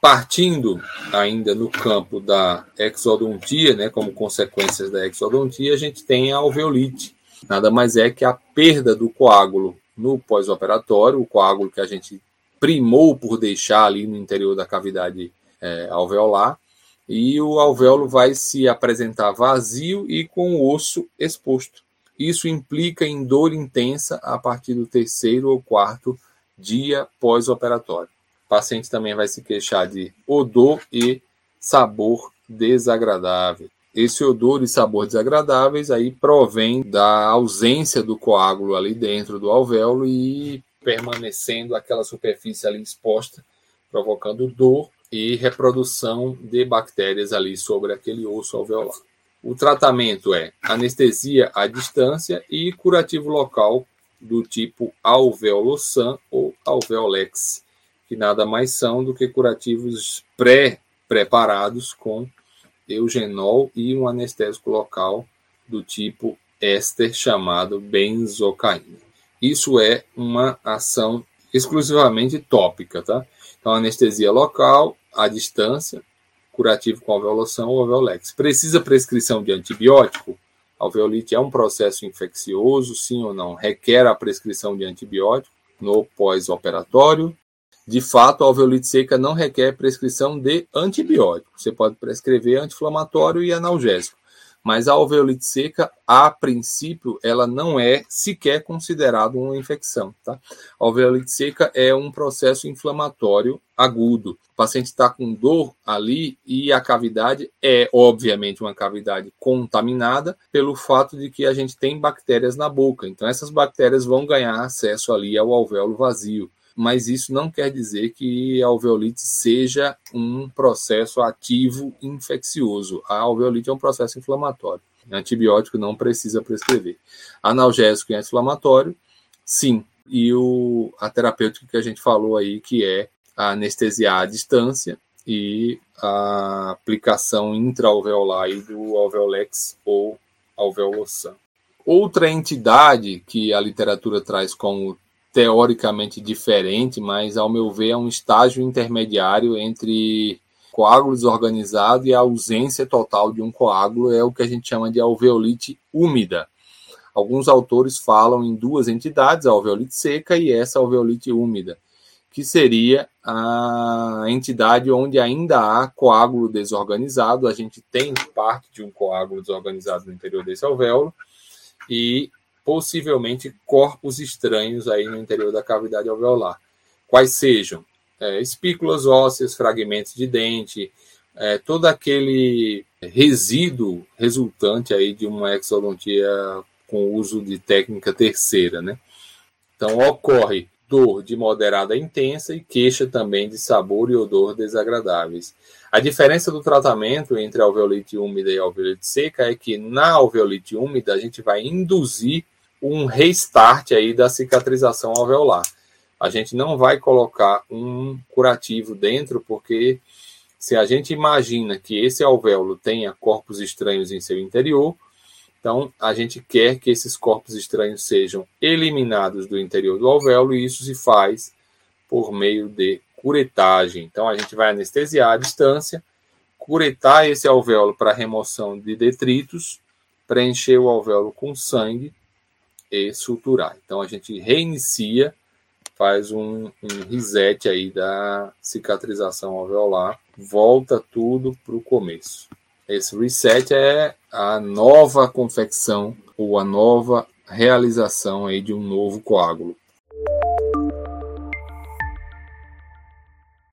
partindo ainda no campo da exodontia, né, como consequências da exodontia, a gente tem a alveolite. Nada mais é que a perda do coágulo no pós-operatório, o coágulo que a gente primou por deixar ali no interior da cavidade é, alveolar, e o alvéolo vai se apresentar vazio e com o osso exposto. Isso implica em dor intensa a partir do terceiro ou quarto dia pós-operatório. Paciente também vai se queixar de odor e sabor desagradável. Esse odor e sabor desagradáveis aí provém da ausência do coágulo ali dentro do alvéolo e permanecendo aquela superfície ali exposta, provocando dor e reprodução de bactérias ali sobre aquele osso alveolar. O tratamento é anestesia à distância e curativo local do tipo alveolosan ou alveolex, que nada mais são do que curativos pré-preparados com eugenol e um anestésico local do tipo éster chamado benzocaína. Isso é uma ação exclusivamente tópica, tá? Então, anestesia local, à distância, curativo com alveolação ou alveolex. Precisa prescrição de antibiótico? Alveolite é um processo infeccioso, sim ou não? Requer a prescrição de antibiótico no pós-operatório? De fato, a alveolite seca não requer prescrição de antibiótico. Você pode prescrever anti-inflamatório e analgésico mas a alveolite seca, a princípio, ela não é sequer considerada uma infecção. Tá? A alveolite seca é um processo inflamatório agudo. O paciente está com dor ali e a cavidade é, obviamente, uma cavidade contaminada pelo fato de que a gente tem bactérias na boca. Então, essas bactérias vão ganhar acesso ali ao alvéolo vazio mas isso não quer dizer que a alveolite seja um processo ativo infeccioso. A alveolite é um processo inflamatório. Antibiótico não precisa prescrever. Analgésico e anti-inflamatório, sim. E o, a terapêutica que a gente falou aí, que é a anestesia à distância e a aplicação intraalveolar do alveolex ou alveolosan. Outra entidade que a literatura traz como teoricamente diferente, mas ao meu ver é um estágio intermediário entre coágulo desorganizado e a ausência total de um coágulo é o que a gente chama de alveolite úmida. Alguns autores falam em duas entidades, a alveolite seca e essa alveolite úmida, que seria a entidade onde ainda há coágulo desorganizado, a gente tem parte de um coágulo desorganizado no interior desse alvéolo, e possivelmente corpos estranhos aí no interior da cavidade alveolar. Quais sejam é, espículas ósseas, fragmentos de dente, é, todo aquele resíduo resultante aí de uma exodontia com uso de técnica terceira, né? Então ocorre dor de moderada a intensa e queixa também de sabor e odor desagradáveis. A diferença do tratamento entre alveolite úmida e alveolite seca é que na alveolite úmida a gente vai induzir um restart aí da cicatrização alveolar. A gente não vai colocar um curativo dentro, porque se a gente imagina que esse alvéolo tenha corpos estranhos em seu interior, então a gente quer que esses corpos estranhos sejam eliminados do interior do alvéolo e isso se faz por meio de curetagem. Então a gente vai anestesiar à distância, curetar esse alvéolo para remoção de detritos, preencher o alvéolo com sangue e suturar. Então a gente reinicia, faz um, um reset aí da cicatrização alveolar, volta tudo para o começo. Esse reset é a nova confecção ou a nova realização aí de um novo coágulo.